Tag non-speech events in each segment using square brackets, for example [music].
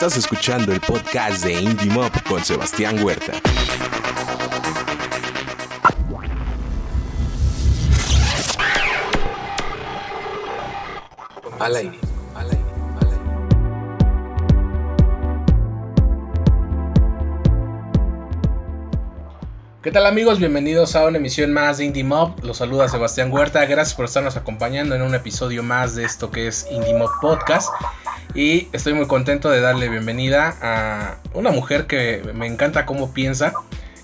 Estás escuchando el podcast de Indie Mob con Sebastián Huerta. Al aire. ¿Qué tal amigos? Bienvenidos a una emisión más de Indie Mob. Los saluda Sebastián Huerta. Gracias por estarnos acompañando en un episodio más de esto que es Indie Mob Podcast. Y estoy muy contento de darle bienvenida a una mujer que me encanta cómo piensa.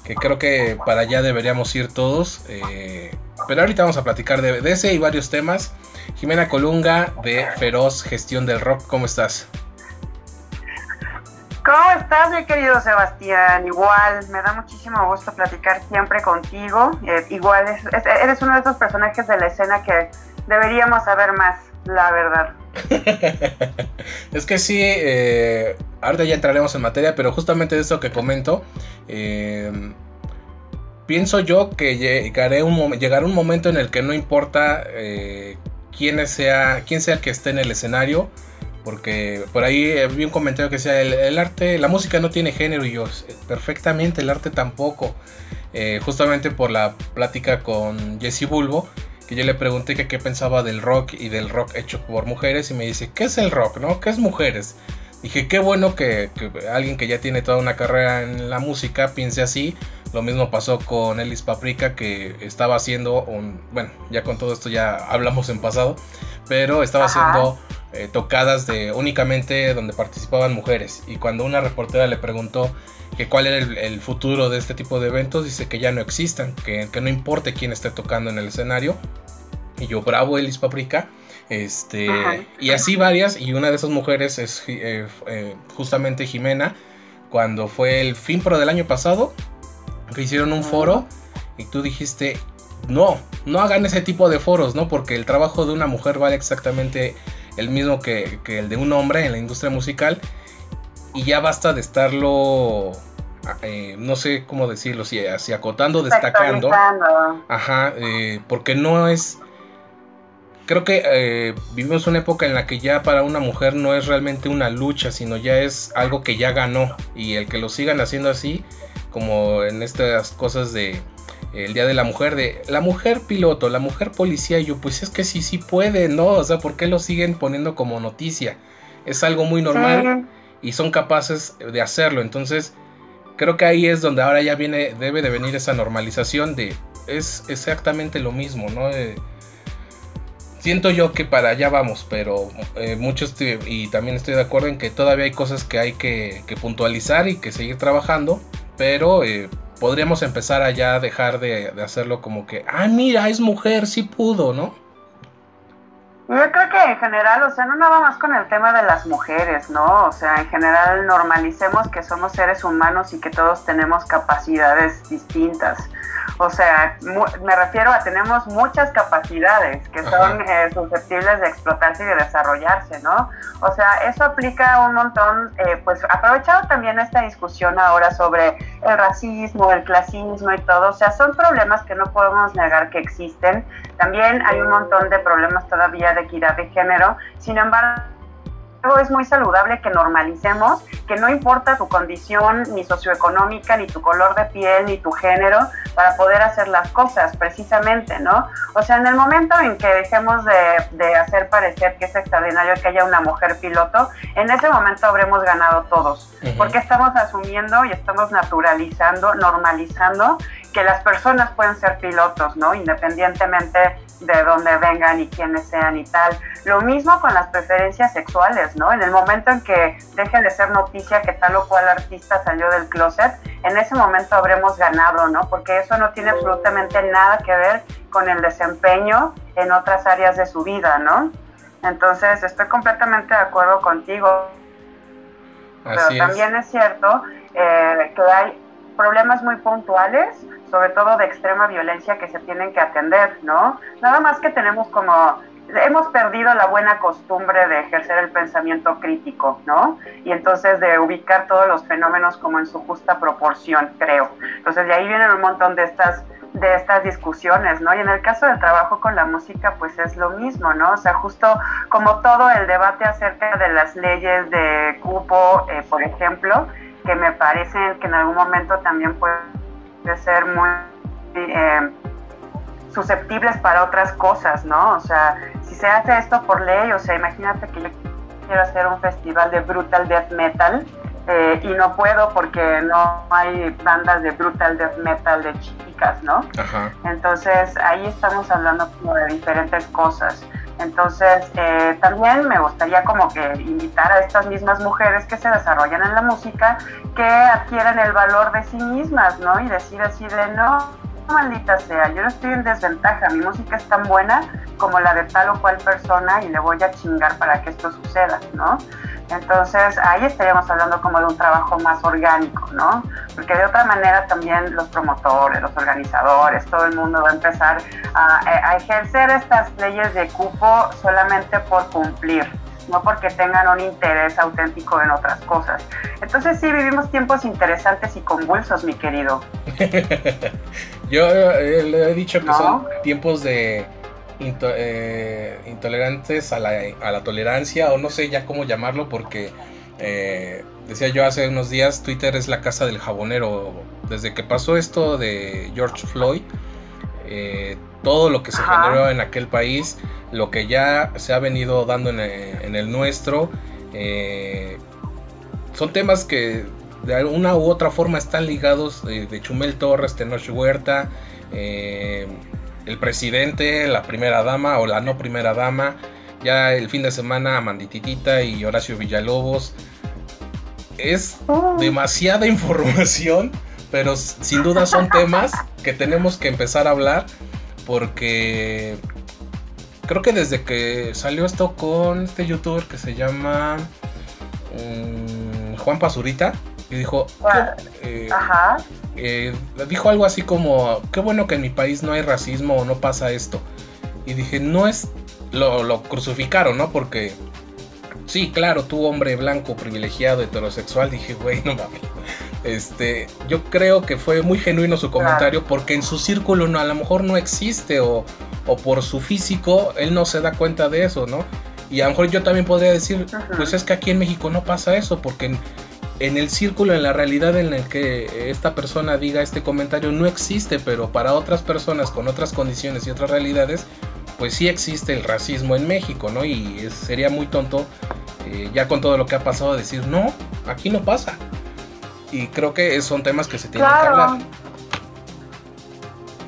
Que creo que para allá deberíamos ir todos. Eh, pero ahorita vamos a platicar de, ese y varios temas. Jimena Colunga de Feroz Gestión del Rock. ¿Cómo estás? ¿Cómo estás, mi querido Sebastián? Igual, me da muchísimo gusto platicar siempre contigo. Eh, igual, eres uno de esos personajes de la escena que deberíamos saber más, la verdad. [laughs] es que sí, eh, ahorita ya entraremos en materia, pero justamente de eso que comento, eh, pienso yo que llegaré un, llegará un momento en el que no importa eh, quién, sea, quién sea el que esté en el escenario, porque por ahí vi un comentario que decía, el, arte, la música no tiene género y yo, perfectamente, el arte tampoco. Eh, justamente por la plática con Jesse Bulbo, que yo le pregunté que qué pensaba del rock y del rock hecho por mujeres y me dice, ¿qué es el rock? ¿No? ¿Qué es mujeres? Dije, qué bueno que, alguien que ya tiene toda una carrera en la música piense así. Lo mismo pasó con Ellis Paprika, que estaba haciendo un. Bueno, ya con todo esto ya hablamos en pasado, pero estaba haciendo eh, tocadas de únicamente donde participaban mujeres. Y cuando una reportera le preguntó que cuál era el, futuro de este tipo de eventos, dice que ya no existan, que, que no importe quién esté tocando en el escenario. Y yo, bravo, Ellis Paprika este, y así varias, y una de esas mujeres es eh, eh, justamente Jimena, cuando fue el FinPro del año pasado, que hicieron un foro, y tú dijiste, no, no hagan ese tipo de foros, ¿no? Porque el trabajo de una mujer vale exactamente el mismo que, el de un hombre en la industria musical, y ya basta de estarlo eh, no sé cómo decirlo, si, así acotando, destacando. Ajá, porque no es creo que eh, vivimos una época en la que ya para una mujer no es realmente una lucha, sino ya es algo que ya ganó. Y el que lo sigan haciendo así, como en estas cosas de el Día de la Mujer, de la mujer piloto, la mujer policía, y yo pues es que sí, sí puede, ¿no? O sea, ¿por qué lo siguen poniendo como noticia? Es algo muy normal y son capaces de hacerlo. Entonces, creo que ahí es donde ahora ya viene, debe de venir esa normalización de es exactamente lo mismo, ¿no? siento yo que para allá vamos, pero eh, muchos y también estoy de acuerdo en que todavía hay cosas que hay que, puntualizar y que seguir trabajando, pero eh, podríamos empezar a dejar de, de, hacerlo como que, ah, mira, es mujer, sí pudo, ¿no? Yo creo que en general, o sea, no nada más con el tema de las mujeres, ¿no? O sea, en general normalicemos que somos seres humanos y que todos tenemos capacidades distintas. O sea, me refiero a tenemos muchas capacidades que son eh, susceptibles de explotarse y de desarrollarse, ¿no? O sea, eso aplica un montón, eh, pues aprovechado también esta discusión ahora sobre el racismo, el clasismo y todo, o sea, son problemas que no podemos negar que existen. También hay un montón de problemas todavía equidad de género, sin embargo, es muy saludable que normalicemos que no importa tu condición ni socioeconómica, ni tu color de piel, ni tu género, para poder hacer las cosas, precisamente, ¿no? O sea, en el momento en que dejemos de, hacer parecer que es extraordinario que haya una mujer piloto, en ese momento habremos ganado todos, porque estamos asumiendo y estamos naturalizando, normalizando que las personas pueden ser pilotos, ¿no? Independientemente de dónde vengan y quiénes sean y tal. Lo mismo con las preferencias sexuales, ¿no? En el momento en que deje de ser noticia que tal o cual artista salió del closet, en ese momento habremos ganado, ¿no? Porque eso no tiene absolutamente nada que ver con el desempeño en otras áreas de su vida, ¿no? Entonces, estoy completamente de acuerdo contigo. Pero también es cierto eh, que hay problemas muy puntuales sobre todo de extrema violencia que se tienen que atender, ¿no? Nada más que tenemos como hemos perdido la buena costumbre de ejercer el pensamiento crítico, ¿no? Y entonces de ubicar todos los fenómenos como en su justa proporción, creo. Entonces de ahí vienen un montón de estas de estas discusiones, ¿no? Y en el caso del trabajo con la música, pues es lo mismo, ¿no? O sea, justo como todo el debate acerca de las leyes de cupo, eh, por ejemplo, que me parecen que en algún momento también puede ser muy eh, susceptibles para otras cosas, ¿no? O sea, si se hace esto por ley, o sea, imagínate que yo quiero hacer un festival de brutal death metal eh, y no puedo porque no hay bandas de brutal death metal de chicas, ¿no? Entonces ahí estamos hablando como de diferentes cosas. Entonces, eh, también me gustaría como que invitar a estas mismas mujeres que se desarrollan en la música que adquieran el valor de sí mismas, ¿no? Y decir así de, no, maldita sea, yo no estoy en desventaja, mi música es tan buena como la de tal o cual persona y le voy a chingar para que esto suceda, ¿no? Entonces ahí estaríamos hablando como de un trabajo más orgánico, ¿no? Porque de otra manera también los promotores, los organizadores, todo el mundo va a empezar a, ejercer estas leyes de cupo solamente por cumplir, no porque tengan un interés auténtico en otras cosas. Entonces sí, vivimos tiempos interesantes y convulsos, mi querido. [laughs] Yo eh, le he dicho que son tiempos de eh, intolerantes a la, a la, tolerancia o no sé ya cómo llamarlo porque eh, decía yo hace unos días Twitter es la casa del jabonero desde que pasó esto de George Floyd eh, todo lo que se generó en aquel país lo que ya se ha venido dando en el, nuestro son temas que de una u otra forma están ligados de Chumel Torres, Tenoch Huerta, el presidente, la primera dama o la no primera dama. Ya el fin de semana Amandititita y Horacio Villalobos. Es oh. demasiada [laughs] información, pero sin duda son temas que tenemos que empezar a hablar porque creo que desde que salió esto con este youtuber que se llama mm, Juan Pazurita, y dijo, eh, Ajá. Eh, dijo algo así como, qué bueno que en mi país no hay racismo o no pasa esto. Y dije, no es, lo, crucificaron, ¿no? Porque, sí, claro, tú hombre blanco, privilegiado, heterosexual, dije, güey, no mames. Este, yo creo que fue muy genuino su comentario porque en su círculo no, a lo mejor no existe o, o por su físico él no se da cuenta de eso, ¿no? Y a lo mejor yo también podría decir, pues es que aquí en México no pasa eso porque en el círculo, en la realidad en el que esta persona diga este comentario no existe, pero para otras personas con otras condiciones y otras realidades, pues sí existe el racismo en México, ¿no? Y sería muy tonto, eh, ya con todo lo que ha pasado, decir, no, aquí no pasa. Y creo que son temas que se tienen que hablar.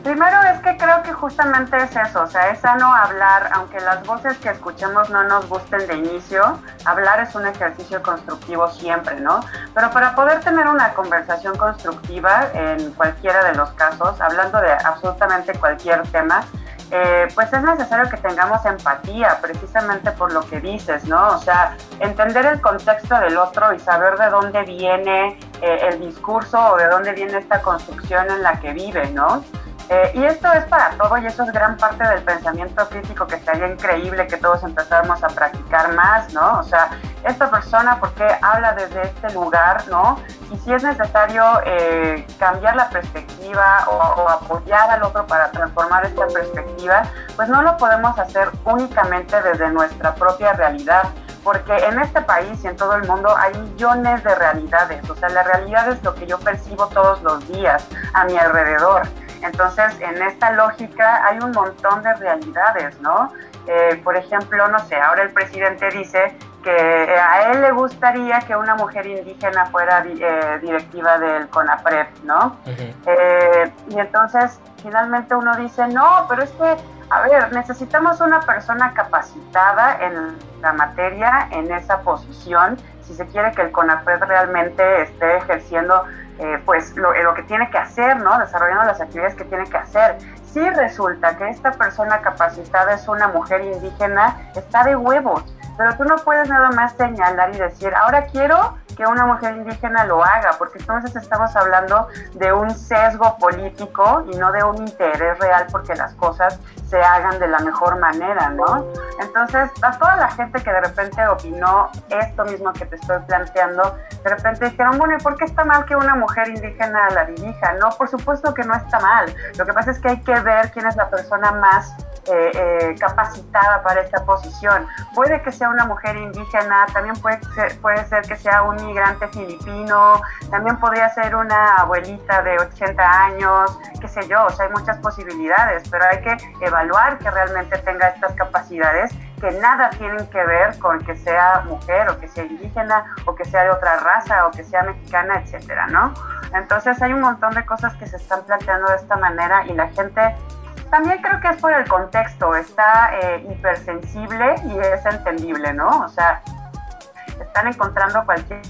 Primero es que creo que justamente es eso, o sea, es sano hablar, aunque las voces que escuchemos no nos gusten de inicio, hablar es un ejercicio constructivo siempre, ¿no? Pero para poder tener una conversación constructiva en cualquiera de los casos, hablando de absolutamente cualquier tema, eh, pues es necesario que tengamos empatía precisamente por lo que dices, ¿no? O sea, entender el contexto del otro y saber de dónde viene eh, el discurso o de dónde viene esta construcción en la que vive, ¿no? Eh, y esto es para todo y eso es gran parte del pensamiento crítico que sería increíble que todos empezáramos a practicar más, ¿no? O sea, esta persona, ¿por qué habla desde este lugar, ¿no? Y si es necesario eh, cambiar la perspectiva o, apoyar al otro para transformar esta perspectiva, pues no lo podemos hacer únicamente desde nuestra propia realidad porque en este país y en todo el mundo hay millones de realidades, o sea, la realidad es lo que yo percibo todos los días a mi alrededor. Entonces, en esta lógica hay un montón de realidades, ¿no? Eh, por ejemplo, no sé, ahora el presidente dice que a él le gustaría que una mujer indígena fuera eh, directiva del CONAPREP, ¿no? Eh, y entonces, finalmente uno dice, no, pero es que, a ver, necesitamos una persona capacitada en la materia, en esa posición, si se quiere que el CONAPREP realmente esté ejerciendo eh, pues lo, lo, que tiene que hacer, ¿no? Desarrollando las actividades que tiene que hacer. Si resulta que esta persona capacitada es una mujer indígena, está de huevos. Pero tú no puedes nada más señalar y decir, ahora quiero que una mujer indígena lo haga, porque entonces estamos hablando de un sesgo político y no de un interés real porque las cosas se hagan de la mejor manera, ¿no? Entonces, a toda la gente que de repente opinó esto mismo que te estoy planteando, de repente dijeron, bueno, ¿y por qué está mal que una mujer indígena la dirija? No, por supuesto que no está mal. Lo que pasa es que hay que ver quién es la persona más eh, eh, capacitada para esta posición. Puede que sea una mujer indígena, también puede ser, puede ser que sea un migrante filipino, también podría ser una abuelita de 80 años, qué sé yo, o sea, hay muchas posibilidades, pero hay que evaluar que realmente tenga estas capacidades que nada tienen que ver con que sea mujer o que sea indígena o que sea de otra raza o que sea mexicana, etcétera, ¿no? Entonces hay un montón de cosas que se están planteando de esta manera y la gente también creo que es por el contexto, está eh, hipersensible y es entendible, ¿no? O sea, están encontrando cualquier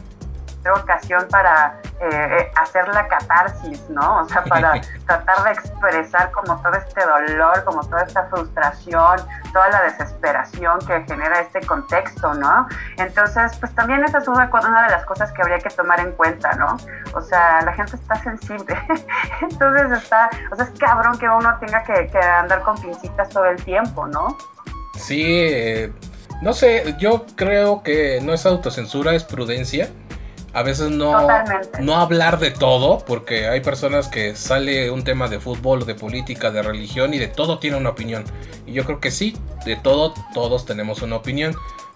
ocasión para eh, eh, hacer la catarsis, ¿no? O sea, [laughs] para tratar de expresar como todo este dolor, como toda esta frustración, toda la desesperación que genera este contexto, ¿no? Entonces, pues también esa es una, una de las cosas que habría que tomar en cuenta, ¿no? O sea, la gente está sensible, [laughs] entonces está, o sea, es cabrón que uno tenga que, que andar con pincitas todo el tiempo, ¿no? Sí, eh, no sé, yo creo que no es autocensura, es prudencia a veces no, no hablar de todo, porque hay personas que sale un tema de fútbol, de política, de religión y de todo tiene una opinión. Y yo creo que sí, de todo todos tenemos una opinión.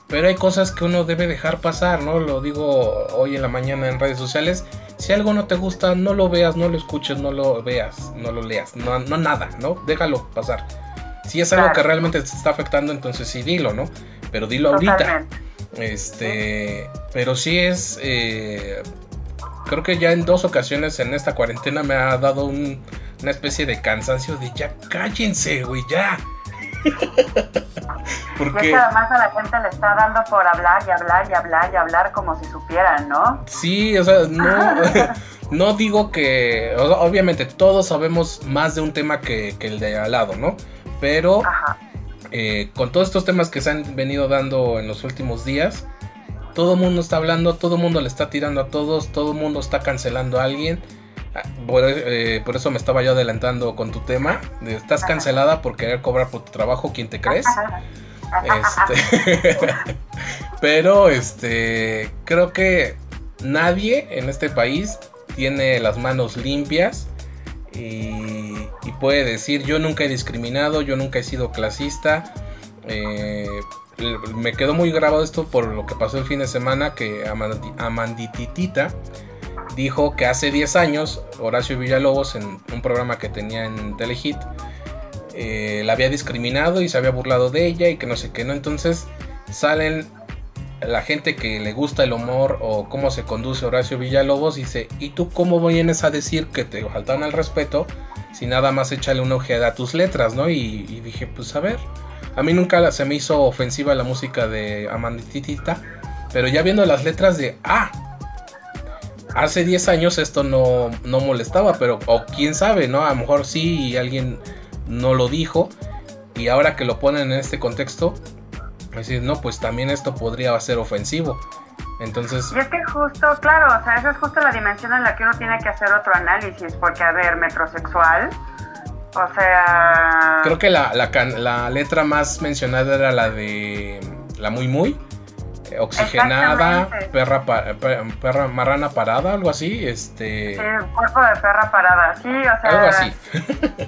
Pero hay cosas que uno debe dejar pasar, ¿no? Lo digo hoy en la mañana en redes sociales. Si algo no te gusta, no lo veas, no lo escuches, no lo veas, no lo leas, no, no nada, ¿no? Déjalo pasar. Si es algo que realmente te está afectando, entonces sí dilo, ¿no? Pero dilo ahorita. Este, pero sí es, eh, creo que ya en dos ocasiones en esta cuarentena me ha dado una especie de cansancio de ya cállense, güey, ya. [laughs] Porque además a la gente le está dando por hablar y hablar y hablar y hablar como si supieran, ¿no? Sí, o sea, no, [laughs] no digo que, obviamente todos sabemos más de un tema que, que el de al lado, ¿no? Pero Ajá. Eh, con todos estos temas que se han venido dando en los últimos días, todo el mundo está hablando, todo el mundo le está tirando a todos, todo el mundo está cancelando a alguien. Ah, eh, por, eso me estaba yo adelantando con tu tema. Estás cancelada por querer cobrar por tu trabajo, ¿quién te crees? Este, [laughs] pero este creo que nadie en este país tiene las manos limpias y, puede decir yo nunca he discriminado, yo nunca he sido clasista. Eh, me quedó muy grabado esto por lo que pasó el fin de semana que Amandititita dijo que hace 10 años Horacio Villalobos en un programa que tenía en Telehit eh, la había discriminado y se había burlado de ella y que no sé qué, ¿no? Entonces salen la gente que le gusta el humor o cómo se conduce Horacio Villalobos dice, ¿y tú cómo vienes a decir que te faltan al respeto si nada más échale una ojeada a tus letras, ¿no? Y, dije, pues a ver, a mí nunca se me hizo ofensiva la música de Amanditita, pero ya viendo las letras de, ah, hace 10 años esto no, no molestaba, pero o quién sabe, ¿no? A lo mejor sí y alguien no lo dijo y ahora que lo ponen en este contexto, decir, no, pues también esto podría ser ofensivo. Entonces... Y es que justo, claro, o sea, esa es justo la dimensión en la que uno tiene que hacer otro análisis, porque, a ver, metrosexual, o sea... Creo que la, la, la letra más mencionada era la de la muy muy, eh, oxigenada, perra, perra marrana parada, algo así, este... Sí, cuerpo de perra parada, sí, o sea... Algo así.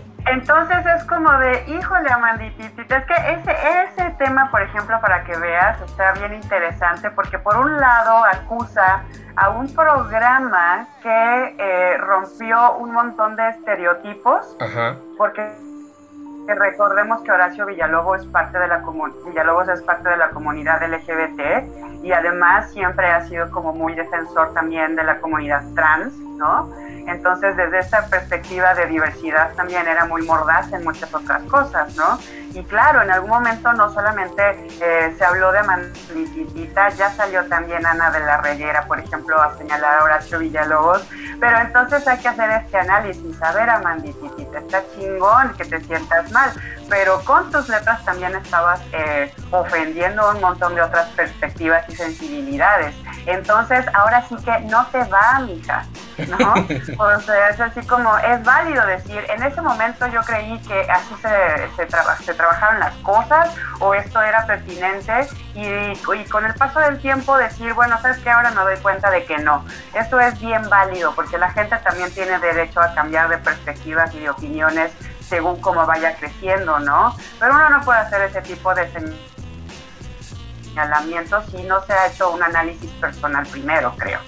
[laughs] Entonces es como de, híjole, Amanditita, es que ese, ese tema, por ejemplo, para que veas, está bien interesante porque por un lado acusa a un programa que eh, rompió un montón de estereotipos, porque recordemos que Horacio Villalobos es parte de la Villalobos es parte de la comunidad LGBT y además siempre ha sido como muy defensor también de la comunidad trans, ¿no? Entonces, desde esta perspectiva de diversidad también era muy mordaz en muchas otras cosas, ¿no? Y claro, en algún momento no solamente eh, se habló de Manditita, ya salió también Ana de la Reguera, por ejemplo, a señalar a Horacio Villalobos, pero entonces hay que hacer este análisis, a ver, Amanditita, está chingón que te sientas mal, pero con tus letras también estabas eh, ofendiendo un montón de otras perspectivas y sensibilidades. Entonces, ahora sí que no te va, mija ¿no? O sea, es así como, es válido decir, en ese momento yo creí que así se, se, se trabajaron las cosas o esto era pertinente y, con el paso del tiempo decir, bueno, sabes que ahora me doy cuenta de que no. Esto es bien válido porque la gente también tiene derecho a cambiar de perspectivas y de opiniones según cómo vaya creciendo, ¿no? Pero uno no puede hacer ese tipo de señalamientos si no se ha hecho un análisis personal primero, creo.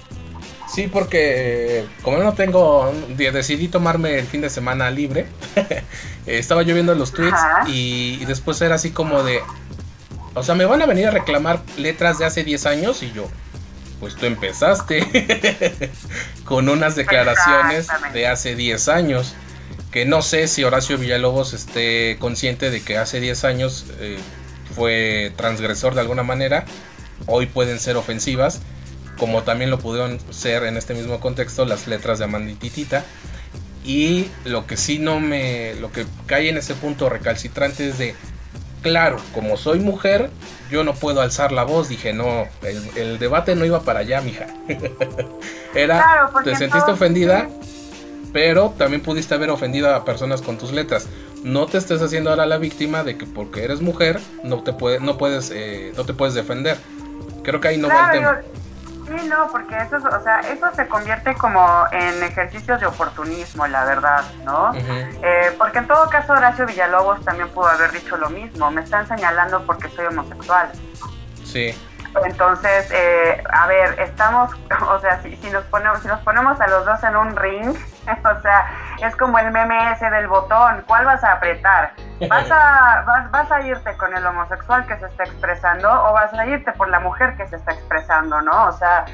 Sí, porque como no tengo, decidí tomarme el fin de semana libre, [laughs] estaba yo viendo los tweets y, después era así como de, o sea, me van a venir a reclamar letras de hace 10 años y yo, pues tú empezaste [laughs] con unas declaraciones de hace 10 años, que no sé si Horacio Villalobos esté consciente de que hace 10 años eh, fue transgresor de alguna manera, hoy pueden ser ofensivas como también lo pudieron ser en este mismo contexto las letras de Amandititita. Y lo que sí no me. Lo que cae en ese punto recalcitrante es de. Claro, como soy mujer, yo no puedo alzar la voz. Dije, no, el, debate no iba para allá, mija. [laughs] Era. te sentiste ofendida, pero también pudiste haber ofendido a personas con tus letras. No te estés haciendo ahora la víctima de que porque eres mujer no te, puede, no puedes, eh, no te puedes defender. Creo que ahí no va el tema. Sí, no, porque eso, o sea, eso se convierte como en ejercicios de oportunismo, la verdad, ¿no? Eh, porque en todo caso Horacio Villalobos también pudo haber dicho lo mismo, me están señalando porque soy homosexual. Sí. Entonces, eh, a ver, estamos, [laughs] o sea, si, si, nos ponemos, si nos ponemos a los dos en un ring, [laughs] o sea, es como el meme ese del botón, ¿cuál vas a apretar? ¿Vas a, vas, ¿Vas a irte con el homosexual que se está expresando o vas a irte por la mujer que se está expresando, no? O sea,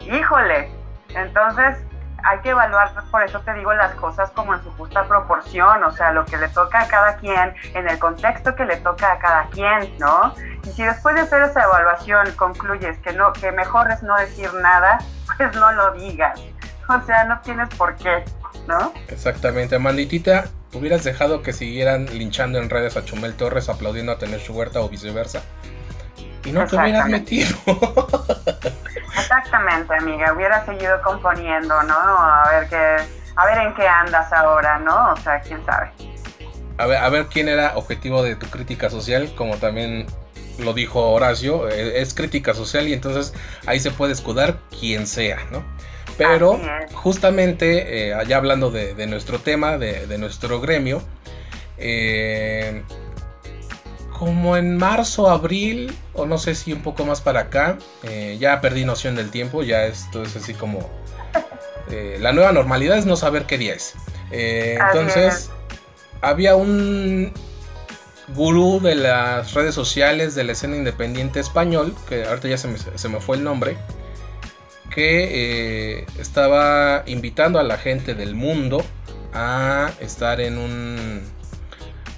híjole, entonces hay que evaluar, por eso te digo las cosas como en su justa proporción, o sea, lo que le toca a cada quien, en el contexto que le toca a cada quien, ¿no? Y si después de hacer esa evaluación concluyes que no, que mejor es no decir nada, [laughs] pues no lo digas. O sea, no tienes por qué, ¿no? Exactamente, Amanditita, ¿hubieras dejado que siguieran linchando en redes a Chumel Torres aplaudiendo a tener huerta o viceversa? Y no te hubieras metido. [laughs] Exactamente, amiga, hubiera seguido componiendo, ¿no? A ver qué, a ver en qué andas ahora, ¿no? O sea, quién sabe. A ver, a ver quién era objetivo de tu crítica social, como también lo dijo Horacio, eh, es crítica social y entonces ahí se puede escudar quien sea, ¿no? Pero justamente, eh, allá hablando de, nuestro tema, de, de nuestro gremio, eh, como en marzo, abril, o no sé si un poco más para acá, eh, ya perdí noción del tiempo, ya esto es así como... Eh, la nueva normalidad es no saber qué día es. Entonces, había un gurú de las redes sociales de la escena independiente español, que ahorita ya se me, se me fue el nombre, que estaba invitando a la gente del mundo a estar en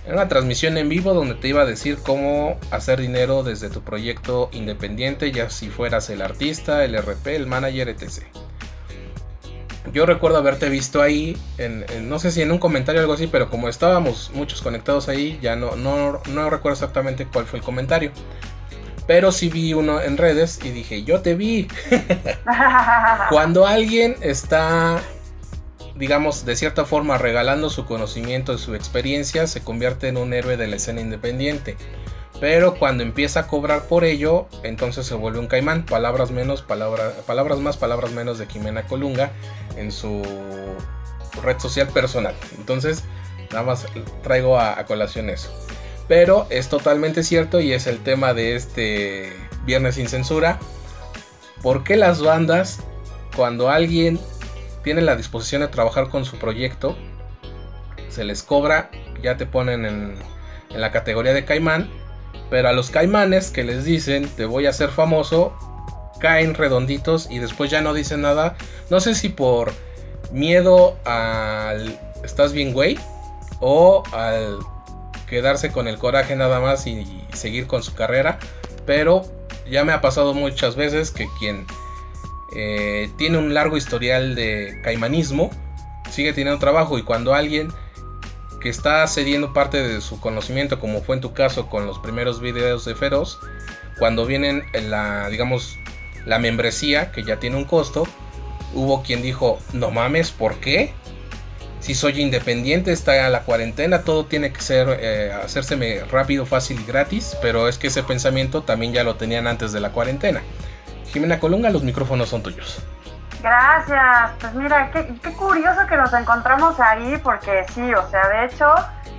una transmisión en vivo donde te iba a decir cómo hacer dinero desde tu proyecto independiente, ya si fueras el artista, el RP, el manager, etc. Yo recuerdo haberte visto ahí, no sé si en un comentario o algo así, pero como estábamos muchos conectados ahí, ya no, no, no recuerdo exactamente cuál fue el comentario. Pero sí vi uno en redes y dije, yo te vi. [laughs] Cuando alguien está digamos, de cierta forma regalando su conocimiento y su experiencia, se convierte en un héroe de la escena independiente. Pero cuando empieza a cobrar por ello, entonces se vuelve un caimán. Palabras menos, palabras más, palabras menos de Jimena Colunga en su red social personal. Entonces, nada más traigo a, a colación eso. Pero es totalmente cierto y es el tema de este Viernes sin Censura. ¿Por qué las bandas, cuando alguien tienen la disposición de trabajar con su proyecto, se les cobra, ya te ponen en, la categoría de caimán, pero a los caimanes que les dicen te voy a hacer famoso, caen redonditos y después ya no dicen nada. No sé si por miedo al estás bien güey o al quedarse con el coraje nada más y seguir con su carrera, pero ya me ha pasado muchas veces que quien eh, tiene un largo historial de caimanismo, sigue teniendo trabajo y cuando alguien que está cediendo parte de su conocimiento, como fue en tu caso con los primeros videos de Feroz, cuando vienen la, digamos, la membresía, que ya tiene un costo, Hubo quien dijo, no mames, ¿por qué? Si soy independiente, está la cuarentena, todo tiene que ser, eh, hacérseme rápido, fácil y gratis, pero es que ese pensamiento también ya lo tenían antes de la cuarentena. Jimena Colunga, los micrófonos son tuyos. Gracias, pues mira, qué, qué curioso que nos encontramos ahí, porque sí, o sea, de hecho,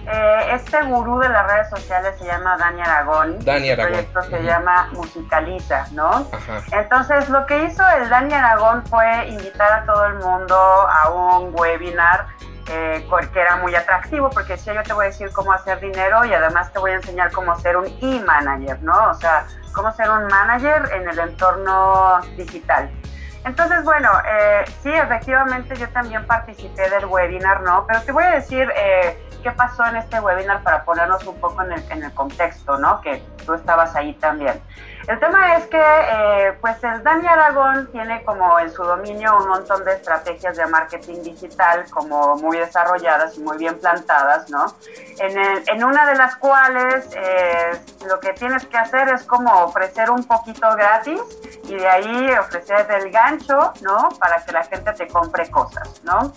eh, este gurú de las redes sociales se llama Dani Aragón. Dani Aragón. El proyecto se llama Musicaliza, ¿no? Entonces, lo que hizo el Dani Aragón fue invitar a todo el mundo a un webinar eh, que era muy atractivo, porque decía yo te voy a decir cómo hacer dinero y además te voy a enseñar cómo ser un e-manager, ¿no? O sea, cómo ser un manager en el entorno digital. Entonces, bueno, eh, sí, efectivamente yo también participé del webinar, ¿no? Pero te voy a decir eh, qué pasó en este webinar para ponernos un poco en el, en el contexto, ¿no? Que tú estabas ahí también. El tema es que, eh, pues, el Dani Aragón tiene como en su dominio un montón de estrategias de marketing digital como muy desarrolladas y muy bien plantadas, ¿no? En, en una de las cuales eh, lo que tienes que hacer es como ofrecer un poquito gratis y de ahí ofrecer el gancho, ¿no? Para que la gente te compre cosas, ¿no?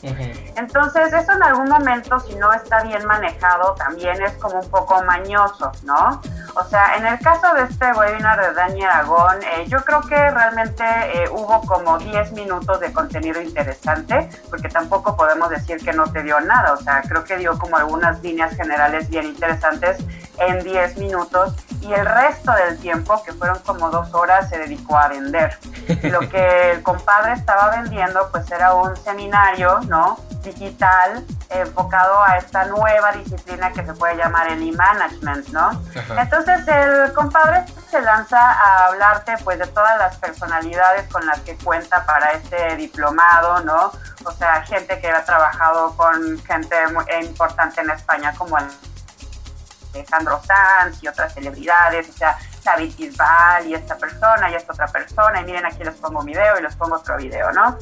Entonces, eso en algún momento, si no está bien manejado, también es como un poco mañoso, ¿no? O sea, en el caso de este webinar de Dani Aragón, eh, yo creo que realmente eh, hubo como 10 minutos de contenido interesante, porque tampoco podemos decir que no te dio nada, o sea, creo que dio como algunas líneas generales bien interesantes en 10 minutos y el resto del tiempo, que fueron como dos horas, se dedicó a vender. Lo que el compadre estaba vendiendo pues era un seminario, ¿no? Digital enfocado a esta nueva disciplina que se puede llamar el e-management, ¿no? Entonces el compadre se lanza a hablarte pues de todas las personalidades con las que cuenta para este diplomado, ¿no? O sea, gente que ha trabajado con gente muy importante en España como el Alejandro Sanz y otras celebridades, o sea, David Bisbal y esta persona y esta otra persona, y miren aquí les pongo un video y les pongo otro video, ¿no?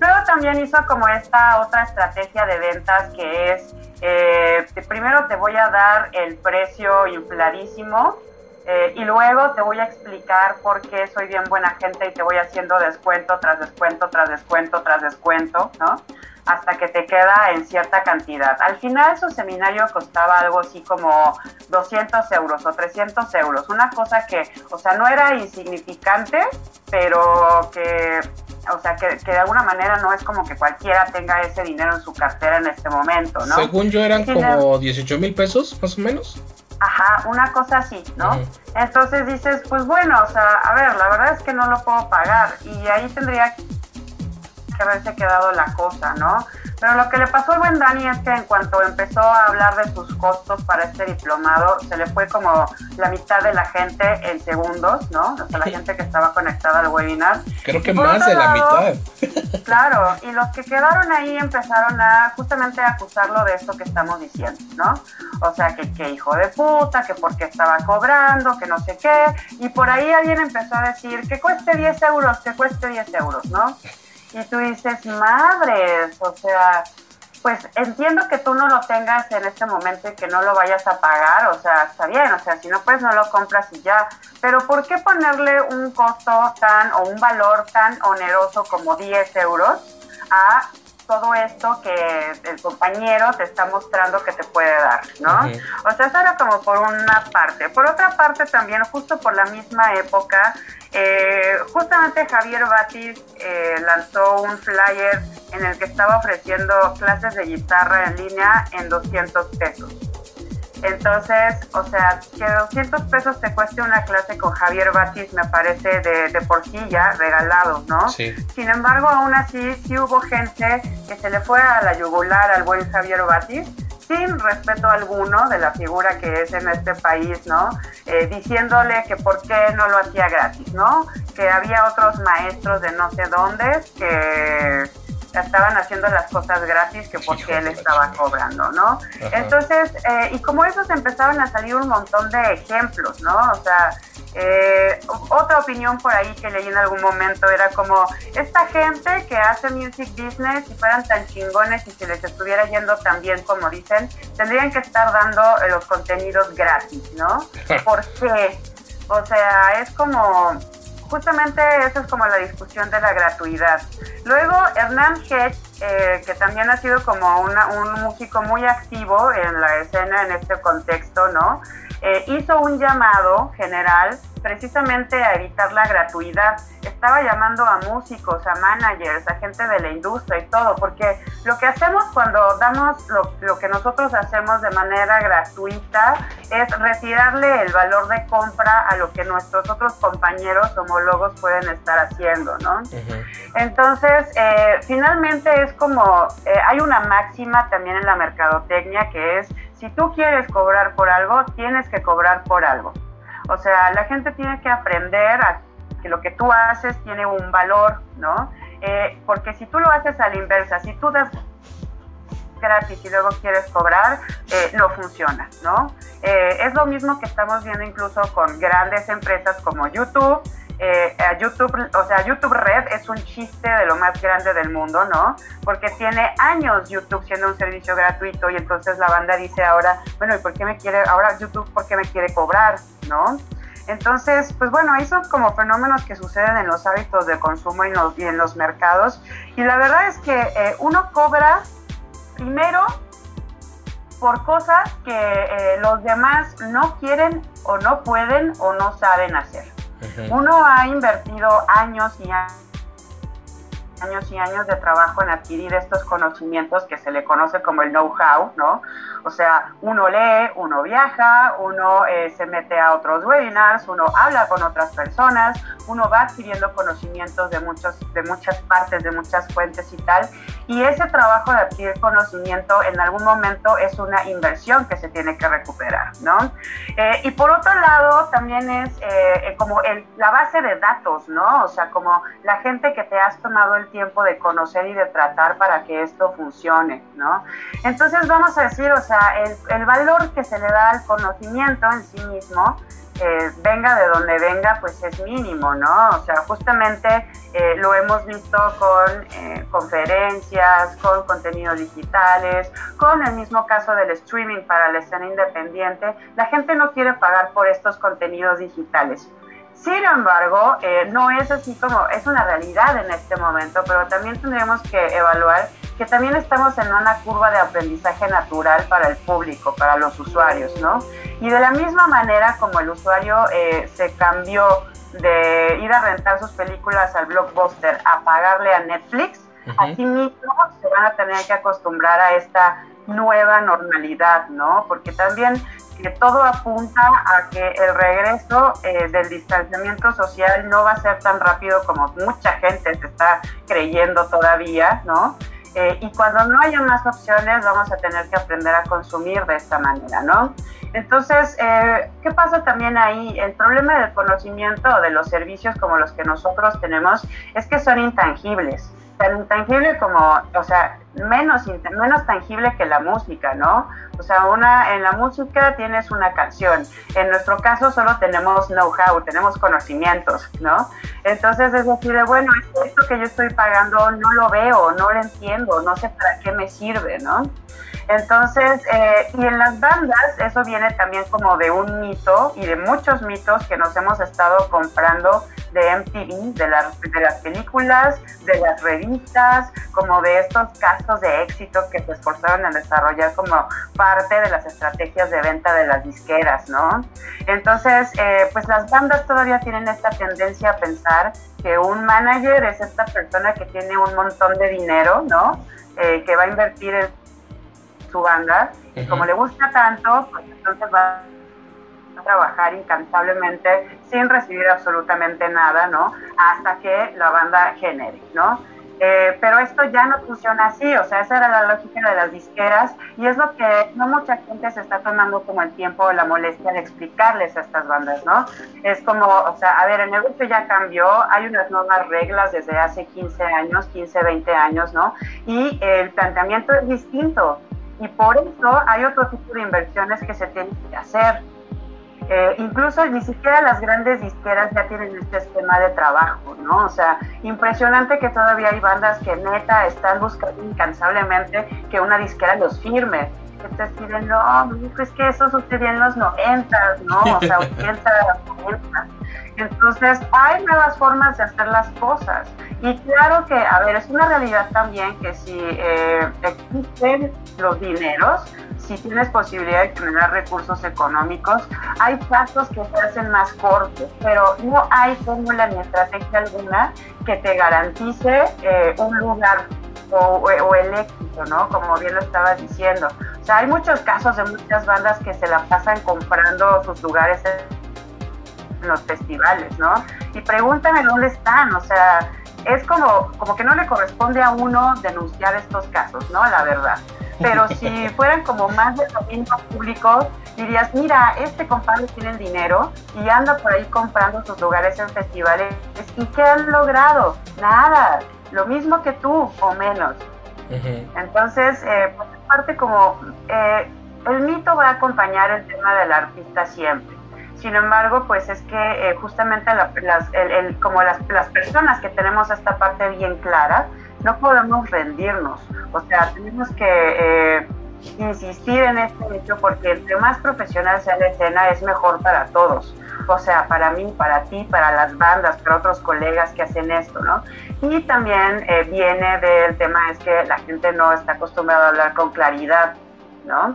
Luego también hizo como esta otra estrategia de ventas que es, eh, primero te voy a dar el precio infladísimo, eh, y luego te voy a explicar por qué soy bien buena gente y te voy haciendo descuento tras descuento, tras descuento, tras descuento, ¿no? Hasta que te queda en cierta cantidad. Al final su seminario costaba algo así como 200 euros o 300 euros, una cosa que, o sea, no era insignificante, pero que, o sea, que, de alguna manera no es como que cualquiera tenga ese dinero en su cartera en este momento, ¿no? Según yo eran como 18 mil pesos, más o menos. Ajá, una cosa así, ¿no? Entonces dices, pues bueno, o sea, a ver, la verdad es que no lo puedo pagar y ahí tendría que haberse quedado la cosa, ¿no? Pero lo que le pasó al buen Dani es que en cuanto empezó a hablar de sus costos para este diplomado, se le fue como la mitad de la gente en segundos, ¿no? O sea, la [laughs] gente que estaba conectada al webinar. Creo que más de la mitad. [laughs] Claro, y los que quedaron ahí empezaron a justamente acusarlo de esto que estamos diciendo, ¿no? O sea, que, que hijo de puta, que porque estaba cobrando, que no sé qué. Y por ahí alguien empezó a decir que cueste 10 euros, que cueste 10 euros, ¿no? Y tú dices, madres, o sea, pues entiendo que tú no lo tengas en este momento y que no lo vayas a pagar, o sea, está bien, o sea, si no, pues no lo compras y ya, pero ¿por qué ponerle un costo tan o un valor tan oneroso como 10 euros a todo esto que el compañero te está mostrando que te puede dar, ¿no? O sea, eso era como por una parte. Por otra parte también, justo por la misma época, eh, justamente Javier Batis eh, lanzó un flyer en el que estaba ofreciendo clases de guitarra en línea en 200 pesos. Entonces, o sea, que 200 pesos te cueste una clase con Javier Batis me parece de, de por sí ya regalado, ¿no? Sí. Sin embargo, aún así, sí hubo gente que se le fue a la yugular al buen Javier Batis sin respeto alguno de la figura que es en este país, ¿no? Eh, diciéndole que por qué no lo hacía gratis, ¿no? Que había otros maestros de no sé dónde que estaban haciendo las cosas gratis que porque él estaba cobrando, ¿no? Entonces, eh, y como esos empezaban a salir un montón de ejemplos, ¿no? O sea, eh, otra opinión por ahí que leí en algún momento era como, esta gente que hace music business, si fueran tan chingones y si les estuviera yendo tan bien como dicen, tendrían que estar dando los contenidos gratis, ¿no? [laughs] ¿Por qué? O sea, es como justamente esa es como la discusión de la gratuidad. Luego, Hernán Hedge, eh, que también ha sido como un músico muy activo en la escena en este contexto, ¿no? Eh, hizo un llamado general precisamente a evitar la gratuidad. Estaba llamando a músicos, a managers, a gente de la industria y todo, porque lo que hacemos cuando damos lo, lo que nosotros hacemos de manera gratuita es retirarle el valor de compra a lo que nuestros otros compañeros homólogos pueden estar haciendo, ¿no? Entonces, eh, finalmente es como, eh, hay una máxima también en la mercadotecnia que es, si tú quieres cobrar por algo, tienes que cobrar por algo. O sea, la gente tiene que aprender que lo que tú haces tiene un valor, ¿no? Eh, porque si tú lo haces a la inversa, si tú das gratis y luego quieres cobrar, eh, no funciona, ¿no? Es lo mismo que estamos viendo incluso con grandes empresas como YouTube. YouTube, o sea, YouTube Red es un chiste de lo más grande del mundo, ¿no? Porque tiene años YouTube siendo un servicio gratuito y entonces la banda dice ahora, bueno, ¿y por qué me quiere, ahora YouTube, por qué me quiere cobrar, ¿no? Entonces, pues bueno, ahí son como fenómenos que suceden en los hábitos de consumo y, en los mercados. Y la verdad es que eh, uno cobra primero por cosas que eh, los demás no quieren o no pueden o no saben hacer. Uno ha invertido años y años años y años de trabajo en adquirir estos conocimientos que se le conoce como el know-how, ¿no? O sea, uno lee, uno viaja, uno eh, se mete a otros webinars, uno habla con otras personas, uno va adquiriendo conocimientos de, muchos, de muchas partes, de muchas fuentes y tal. Y ese trabajo de adquirir conocimiento en algún momento es una inversión que se tiene que recuperar, ¿no? Eh, y por otro lado, también es eh, como el, la base de datos, ¿no? O sea, como la gente que te has tomado el tiempo de conocer y de tratar para que esto funcione, ¿no? Entonces vamos a decir, o sea, el, valor que se le da al conocimiento en sí mismo, eh, venga de donde venga, pues es mínimo, ¿no? O sea, justamente eh, lo hemos visto con eh, conferencias, con contenidos digitales, con el mismo caso del streaming para la escena independiente. La gente no quiere pagar por estos contenidos digitales. Sin embargo, no es así como, es una realidad en este momento, pero también tendremos que evaluar que también estamos en una curva de aprendizaje natural para el público, para los usuarios, ¿no? Y de la misma manera como el usuario eh, se cambió de ir a rentar sus películas al blockbuster a pagarle a Netflix, así mismo se van a tener que acostumbrar a esta nueva normalidad, ¿no? Porque también que todo apunta a que el regreso eh, del distanciamiento social no va a ser tan rápido como mucha gente se está creyendo todavía, ¿no? Eh, y cuando no haya más opciones vamos a tener que aprender a consumir de esta manera, ¿no? Entonces, eh, ¿qué pasa también ahí? El problema del conocimiento o de los servicios como los que nosotros tenemos es que son intangibles tan intangible como, o sea, menos, menos tangible que la música, ¿no? O sea, una, en la música tienes una canción, en nuestro caso solo tenemos know-how, tenemos conocimientos, ¿no? Entonces es decir, bueno, esto que yo estoy pagando no lo veo, no lo entiendo, no sé para qué me sirve, ¿no? Entonces, eh, y en las bandas, eso viene también como de un mito y de muchos mitos que nos hemos estado comprando de MTV, de, las, de las películas, de las revistas, como de estos casos de éxito que se esforzaron en desarrollar como parte de las estrategias de venta de las disqueras, ¿no? Entonces, eh, pues las bandas todavía tienen esta tendencia a pensar que un manager es esta persona que tiene un montón de dinero, ¿no? Eh, que va a invertir en su banda, y como le gusta tanto, pues entonces va trabajar incansablemente sin recibir absolutamente nada, ¿no? Hasta que la banda genere, ¿no? Eh, pero esto ya no funciona así, o sea, esa era la lógica de las disqueras y es lo que no mucha gente se está tomando como el tiempo o la molestia de explicarles a estas bandas, ¿no? Es como, o sea, a ver, el negocio ya cambió, hay unas nuevas reglas desde hace 15 años, 15, 20 años, ¿no? Y el planteamiento es distinto y por eso hay otro tipo de inversiones que se tienen que hacer. Eh, incluso ni siquiera las grandes disqueras ya tienen este esquema de trabajo, ¿no? O sea, impresionante que todavía hay bandas que neta están buscando incansablemente que una disquera los firme. Te escriben, no, es que eso sucedió en los 90, ¿no? O sea, [laughs] 80, 90. Entonces, hay nuevas formas de hacer las cosas. Y claro que, a ver, es una realidad también que si eh, existen los dineros, si tienes posibilidad de generar recursos económicos, hay pasos que se hacen más cortos, pero no hay fórmula ni estrategia alguna que te garantice eh, un lugar o, el éxito, ¿no? Como bien lo estaba diciendo. O sea, hay muchos casos de muchas bandas que se la pasan comprando sus lugares los festivales, ¿no? Y pregúntame dónde están, o sea, es como, como que no le corresponde a uno denunciar estos casos, ¿no? La verdad. Pero [laughs] si fueran como más de dominio público, dirías, mira, este compadre tiene el dinero y anda por ahí comprando sus lugares en festivales. ¿Y qué han logrado? Nada, lo mismo que tú o menos. Entonces, eh, por parte como eh, el mito va a acompañar el tema del artista siempre. Sin embargo, pues es que eh, justamente como las, las personas que tenemos esta parte bien clara, no podemos rendirnos. O sea, tenemos que eh, insistir en este hecho porque entre más profesional sea la escena es mejor para todos. O sea, para mí, para ti, para las bandas, para otros colegas que hacen esto, ¿no? Y también eh, viene del tema es que la gente no está acostumbrada a hablar con claridad, ¿no?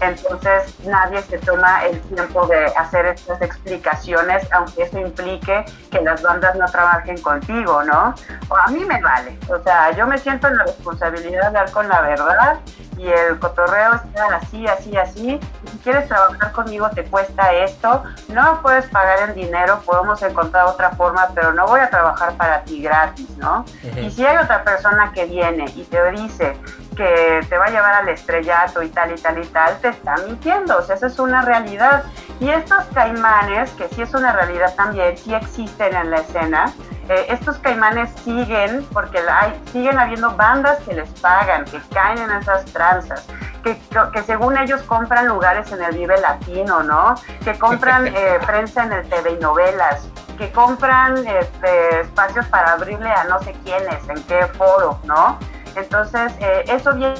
Entonces nadie se toma el tiempo de hacer estas explicaciones, aunque eso implique que las bandas no trabajen contigo, ¿no? O a mí me vale, o sea, yo me siento en la responsabilidad de hablar con la verdad y el cotorreo está así, así, así. Y si quieres trabajar conmigo te cuesta esto, no puedes pagar en dinero, podemos encontrar otra forma, pero no voy a trabajar para ti gratis, ¿no? Y si hay otra persona que viene y te dice que te va a llevar al estrellato y tal y tal y tal, te está mintiendo, o sea, esa es una realidad. Y estos caimanes, que sí es una realidad también, sí existen en la escena, eh, estos caimanes siguen, porque hay, siguen habiendo bandas que les pagan, que caen en esas tranzas, que, que según ellos compran lugares en el Vive Latino, ¿no? Que compran [laughs] eh, prensa en el TV y novelas, que compran este, espacios para abrirle a no sé quiénes, en qué foro, ¿no? Entonces, eh, eso viene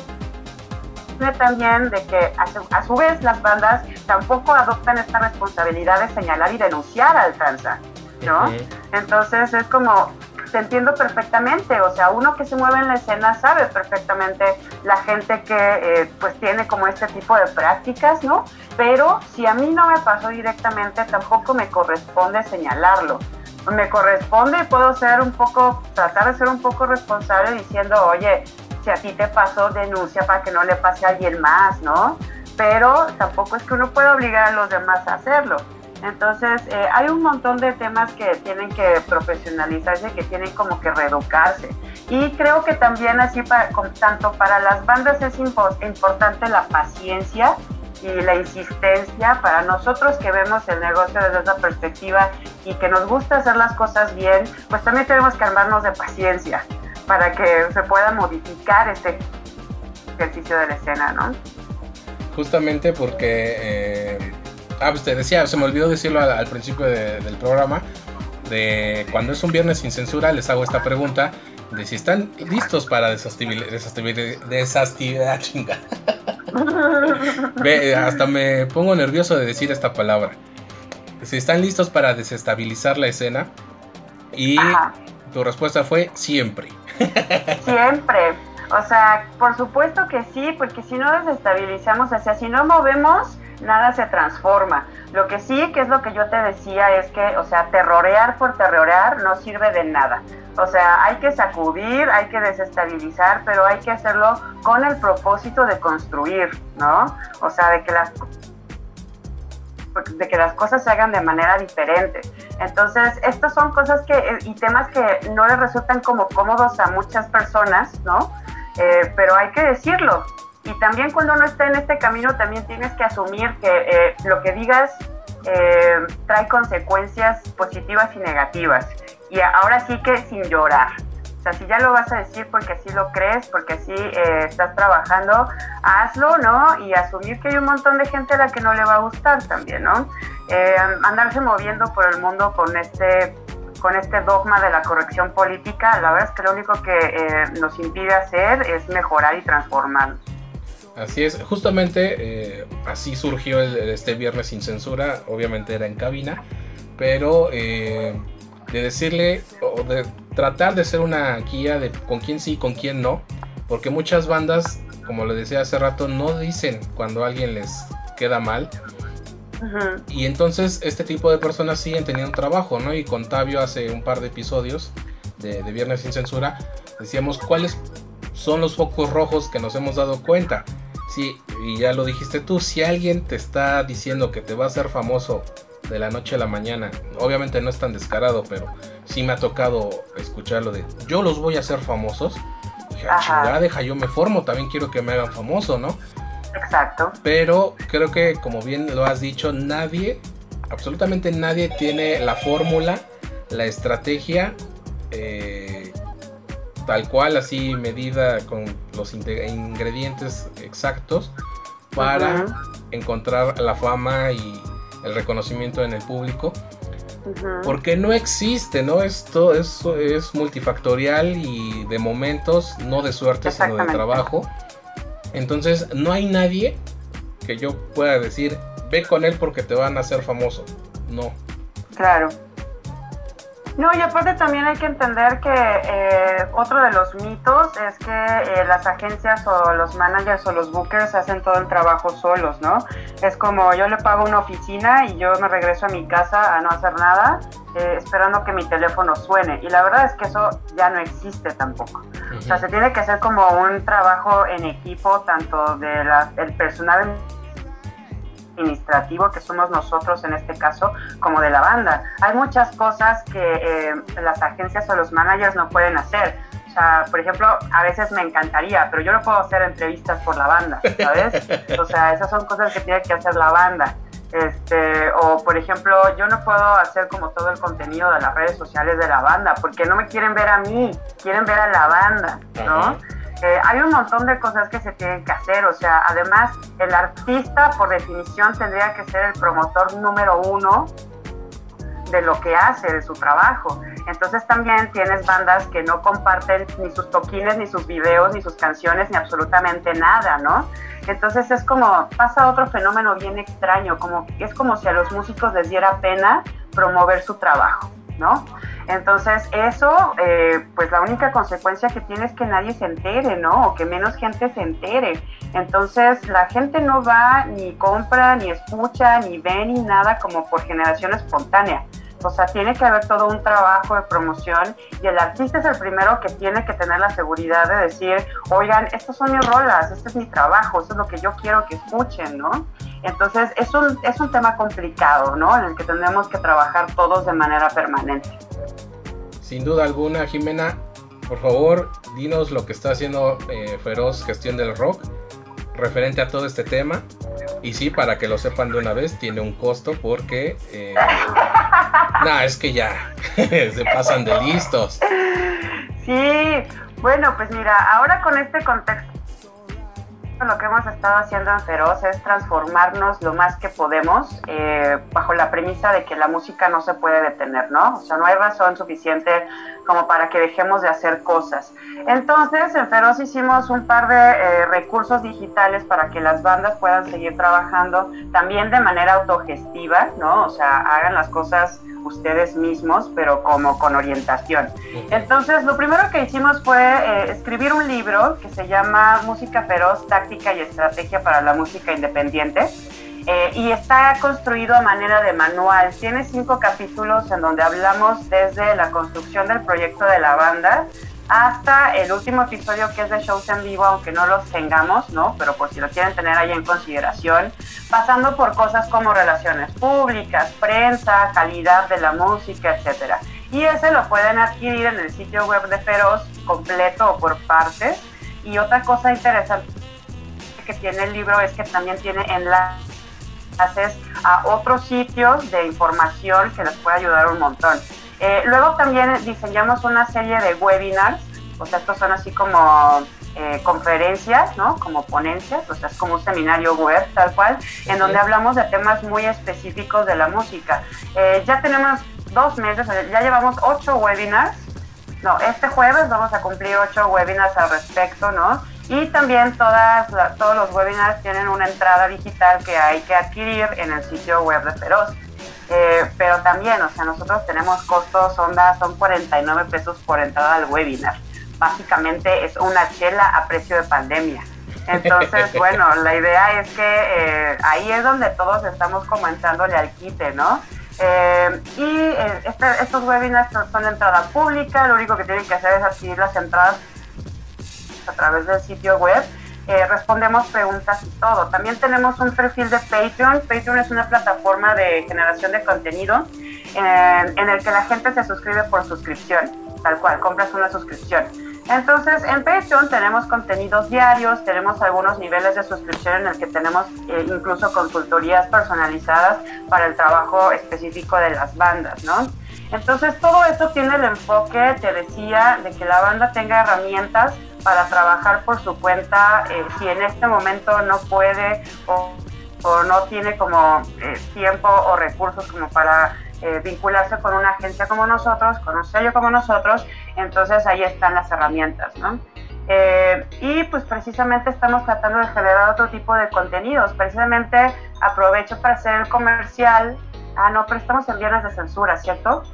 también de que a su, vez las bandas tampoco adoptan esta responsabilidad de señalar y denunciar al tranza, ¿no? Entonces es como, te entiendo perfectamente, o sea, uno que se mueve en la escena sabe perfectamente la gente que eh, pues tiene como este tipo de prácticas, ¿no? Pero si a mí no me pasó directamente, tampoco me corresponde señalarlo me corresponde y puedo ser un poco, tratar de ser un poco responsable diciendo, oye, si a ti te pasó, denuncia para que no le pase a alguien más, ¿no? Pero tampoco es que uno pueda obligar a los demás a hacerlo. Entonces, eh, hay un montón de temas que tienen que profesionalizarse, que tienen como que reeducarse. Y creo que también así, para, tanto para las bandas es importante la paciencia y la insistencia para nosotros que vemos el negocio desde esa perspectiva y que nos gusta hacer las cosas bien, pues también tenemos que armarnos de paciencia para que se pueda modificar este ejercicio de la escena, ¿no? Justamente porque, eh, ah, pues decía, se me olvidó decirlo al, principio del programa, de cuando es un viernes sin censura, les hago esta pregunta de si están listos para desactivar, desactivar, chinga. [laughs] Ve, hasta me pongo nervioso de decir esta palabra. Si están listos para desestabilizar la escena. Y tu respuesta fue siempre. Siempre. O sea, por supuesto que sí, porque si no desestabilizamos, o sea, si no movemos, nada se transforma. Lo que sí, que es lo que yo te decía, es que, o sea, terrorear por terrorear no sirve de nada. O sea, hay que sacudir, hay que desestabilizar, pero hay que hacerlo con el propósito de construir, ¿no? O sea, de que las de que las cosas se hagan de manera diferente. Entonces, estas son cosas que, y temas que no les resultan como cómodos a muchas personas, ¿no? Eh, pero hay que decirlo. Y también cuando uno está en este camino, también tienes que asumir que eh, lo que digas eh, trae consecuencias positivas y negativas. Y ahora sí que sin llorar. Sea, si ya lo vas a decir porque así lo crees, porque así eh, estás trabajando, hazlo, ¿no? Y asumir que hay un montón de gente a la que no le va a gustar también, ¿no? andarse moviendo por el mundo con este con este dogma de la corrección política, la verdad es que lo único que nos impide hacer es mejorar y transformarnos. Así es, justamente eh, así surgió este viernes sin censura, obviamente era en cabina, pero eh, de decirle o de tratar de ser una guía de con quién sí y con quién no, porque muchas bandas, como le decía hace rato, no dicen cuando alguien les queda mal. Y entonces este tipo de personas siguen teniendo trabajo, ¿no? Y con Tabio hace un par de episodios de, de Viernes sin Censura decíamos cuáles son los focos rojos que nos hemos dado cuenta. Sí, y ya lo dijiste tú, si alguien te está diciendo que te va a hacer famoso de la noche a la mañana, obviamente no es tan descarado, pero sí me ha tocado escucharlo de yo los voy a hacer famosos. Dije, ah, chingada, deja, yo me formo, también quiero que me hagan famoso, ¿no? Exacto. Pero creo que, como bien lo has dicho, nadie, absolutamente nadie tiene la fórmula, la estrategia. Eh, tal cual, así medida con los ingredientes exactos para encontrar la fama y el reconocimiento en el público. Porque no existe, ¿no? Esto, eso es multifactorial y de momentos, no de suerte, sino de trabajo. Entonces, no hay nadie que yo pueda decir, ve con él porque te van a hacer famoso. No. Claro. No, y aparte también hay que entender que eh, otro de los mitos es que eh, las agencias o los managers o los bookers hacen todo el trabajo solos, ¿no? Es como yo le pago una oficina y yo me regreso a mi casa a no hacer nada, eh, esperando que mi teléfono suene. Y la verdad es que eso ya no existe tampoco. O sea, se tiene que hacer como un trabajo en equipo, tanto del personal administrativo que somos nosotros en este caso como de la banda. Hay muchas cosas que eh, las agencias o los managers no pueden hacer. O sea, por ejemplo, a veces me encantaría, pero yo no puedo hacer entrevistas por la banda, ¿sabes? O sea, esas son cosas que tiene que hacer la banda. Este, o por ejemplo, yo no puedo hacer como todo el contenido de las redes sociales de la banda, porque no me quieren ver a mí, quieren ver a la banda, ¿no? Eh, hay un montón de cosas que se tienen que hacer, o sea, además el artista por definición tendría que ser el promotor número uno de lo que hace, de su trabajo. Entonces también tienes bandas que no comparten ni sus toquines, ni sus videos, ni sus canciones, ni absolutamente nada, ¿no? Entonces es como, pasa otro fenómeno bien extraño, como es como si a los músicos les diera pena promover su trabajo, ¿no? Entonces, eso, eh, pues la única consecuencia que tiene es que nadie se entere, ¿no? O que menos gente se entere. Entonces, la gente no va ni compra, ni escucha, ni ve, ni nada como por generación espontánea. O sea, tiene que haber todo un trabajo de promoción y el artista es el primero que tiene que tener la seguridad de decir, oigan, estas son mis rolas, este es mi trabajo, esto es lo que yo quiero que escuchen, ¿no? Entonces, es un, es un tema complicado, ¿no? En el que tenemos que trabajar todos de manera permanente. Sin duda alguna, Jimena, por favor, dinos lo que está haciendo eh, Feroz Gestión del Rock referente a todo este tema. Y sí, para que lo sepan de una vez, tiene un costo porque... Eh, es que ya [laughs] se pasan de listos. Sí, bueno, pues mira, ahora con este contexto lo que hemos estado haciendo en Feroz es transformarnos lo más que podemos eh, bajo la premisa de que la música no se puede detener, ¿no? O sea, no hay razón suficiente como para que dejemos de hacer cosas. Entonces, en Feroz hicimos un par de eh, recursos digitales para que las bandas puedan seguir trabajando también de manera autogestiva, ¿no? O sea, hagan las cosas ustedes mismos, pero como con orientación. Entonces, lo primero que hicimos fue eh, escribir un libro que se llama Música Feroz, Táctica y Estrategia para la Música Independiente. Eh, y está construido a manera de manual. Tiene cinco capítulos en donde hablamos desde la construcción del proyecto de la banda hasta el último episodio que es de shows en vivo, aunque no los tengamos, ¿no? Pero por si lo quieren tener ahí en consideración, pasando por cosas como relaciones públicas, prensa, calidad de la música, etcétera. Y ese lo pueden adquirir en el sitio web de Feroz completo o por partes. Y otra cosa interesante que tiene el libro es que también tiene enlaces a otros sitios de información que les puede ayudar un montón. Eh, luego también diseñamos una serie de webinars, o sea, estos son así como eh, conferencias, ¿no? Como ponencias, o sea, es como un seminario web tal cual, en donde hablamos de temas muy específicos de la música. Eh, ya tenemos dos meses, ya llevamos ocho webinars. No, este jueves vamos a cumplir ocho webinars al respecto, ¿no? Y también todas, todos los webinars tienen una entrada digital que hay que adquirir en el sitio web de Feroz. Eh, pero también, o sea, nosotros tenemos costos, onda, son 49 pesos por entrada al webinar. Básicamente es una chela a precio de pandemia. Entonces, [laughs] bueno, la idea es que eh, ahí es donde todos estamos comenzándole al quite, ¿no? Eh, y este, estos webinars son de entrada pública, lo único que tienen que hacer es adquirir las entradas a través del sitio web. Respondemos preguntas y todo. También tenemos un perfil de Patreon. Patreon es una plataforma de generación de contenido en el que la gente se suscribe por suscripción, tal cual, compras una suscripción. Entonces, en Patreon tenemos contenidos diarios, tenemos algunos niveles de suscripción en el que tenemos eh, incluso consultorías personalizadas para el trabajo específico de las bandas, ¿no? Entonces, todo esto tiene el enfoque, te decía, de que la banda tenga herramientas para trabajar por su cuenta eh, si en este momento no puede o, no tiene como eh, tiempo o recursos como para eh, vincularse con una agencia como nosotros, con un sello como nosotros, entonces ahí están las herramientas, ¿no? Eh, y pues precisamente estamos tratando de generar otro tipo de contenidos. Precisamente aprovecho para hacer el comercial. Ah, no, pero estamos en viernes de censura, ¿cierto?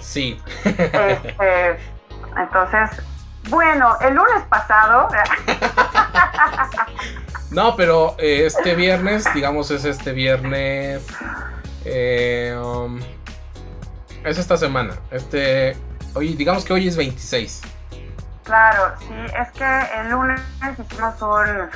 Sí. Este, entonces, bueno, el lunes pasado. [laughs] no, pero eh, este viernes, digamos, es este viernes. Eh, um, es esta semana. Este, hoy, digamos que hoy es 26. Claro, sí, es que el lunes hicimos un,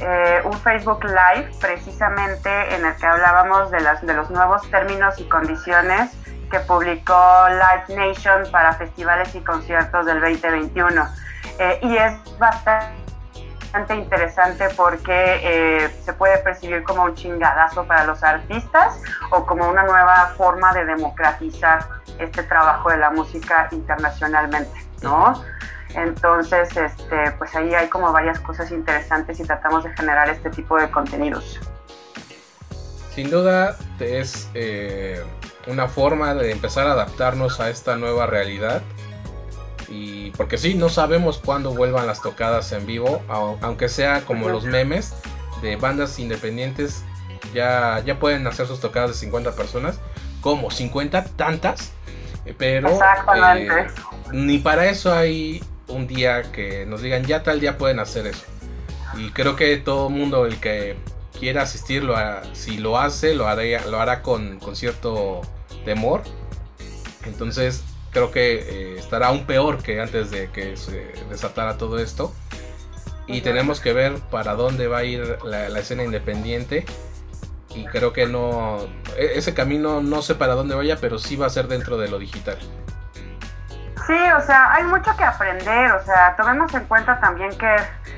eh, un Facebook Live precisamente en el que hablábamos de, las, de los nuevos términos y condiciones que publicó Live Nation para festivales y conciertos del 2021. Eh, y es bastante interesante porque eh, se puede percibir como un chingadazo para los artistas o como una nueva forma de democratizar este trabajo de la música internacionalmente, ¿no? Entonces, este, pues ahí hay como varias cosas interesantes y tratamos de generar este tipo de contenidos. Sin duda es eh, una forma de empezar a adaptarnos a esta nueva realidad. Y porque sí, no sabemos cuándo vuelvan las tocadas en vivo, aunque sea como los memes de bandas independientes, ya, ya pueden hacer sus tocadas de 50 personas, como 50 tantas, eh, pero eh, ni para eso hay un día que nos digan ya tal día pueden hacer eso. Y creo que todo mundo el que quiera asistir, si lo hace, lo, hará, lo hará con, con cierto temor. Entonces creo que eh, estará aún peor que antes de que se desatara todo esto. Y tenemos que ver para dónde va a ir la, escena independiente. Y creo que no. E, ese camino no sé para dónde vaya, pero sí va a ser dentro de lo digital. Sí, o sea, hay mucho que aprender. O sea, tomemos en cuenta también que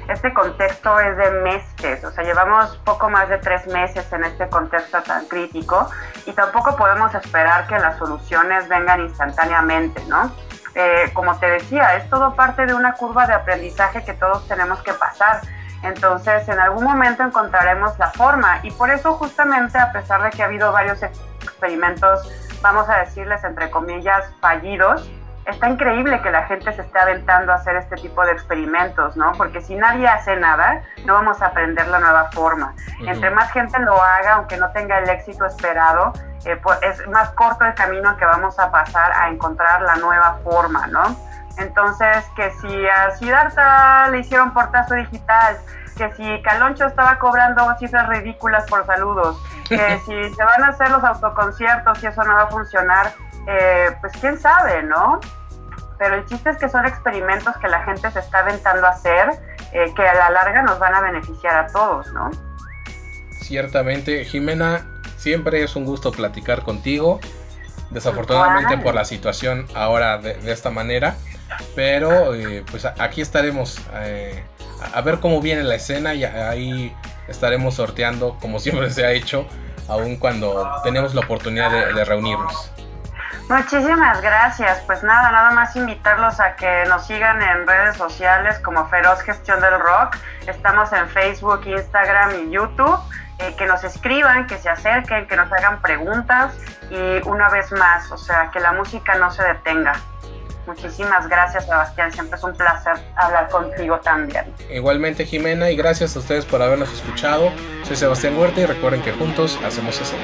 este contexto es de meses, o sea, llevamos poco más de tres meses en este contexto tan crítico y tampoco podemos esperar que las soluciones vengan instantáneamente, ¿no? Eh, como te decía, es todo parte de una curva de aprendizaje que todos tenemos que pasar. Entonces, en algún momento encontraremos la forma y por eso justamente, a pesar de que ha habido varios experimentos, vamos a decirles entre comillas, fallidos, está increíble que la gente se esté aventando a hacer este tipo de experimentos, ¿no? Porque si nadie hace nada, no vamos a aprender la nueva forma. Entre más gente lo haga, aunque no tenga el éxito esperado, eh, pues es más corto el camino que vamos a pasar a encontrar la nueva forma, ¿no? Entonces, que si a Siddhartha le hicieron portazo digital, que si Caloncho estaba cobrando cifras ridículas por saludos, que [laughs] si se van a hacer los autoconciertos y eso no va a funcionar, eh, pues quién sabe, ¿no? Pero el chiste es que son experimentos que la gente se está aventando a hacer, eh, que a la larga nos van a beneficiar a todos, ¿no? Ciertamente, Jimena, siempre es un gusto platicar contigo. Desafortunadamente por la situación ahora de, esta manera, pero eh, pues aquí estaremos eh, a ver cómo viene la escena y ahí estaremos sorteando como siempre se ha hecho, aun cuando tenemos la oportunidad de reunirnos. Muchísimas gracias. Pues nada, nada más invitarlos a que nos sigan en redes sociales como Feroz Gestión del Rock. Estamos en Facebook, Instagram y YouTube. Eh, que nos escriban, que se acerquen, que nos hagan preguntas y una vez más, o sea, que la música no se detenga. Muchísimas gracias, Sebastián. Siempre es un placer hablar contigo también. Igualmente, Jimena, y gracias a ustedes por habernos escuchado. Soy Sebastián Huerta y recuerden que juntos hacemos eso.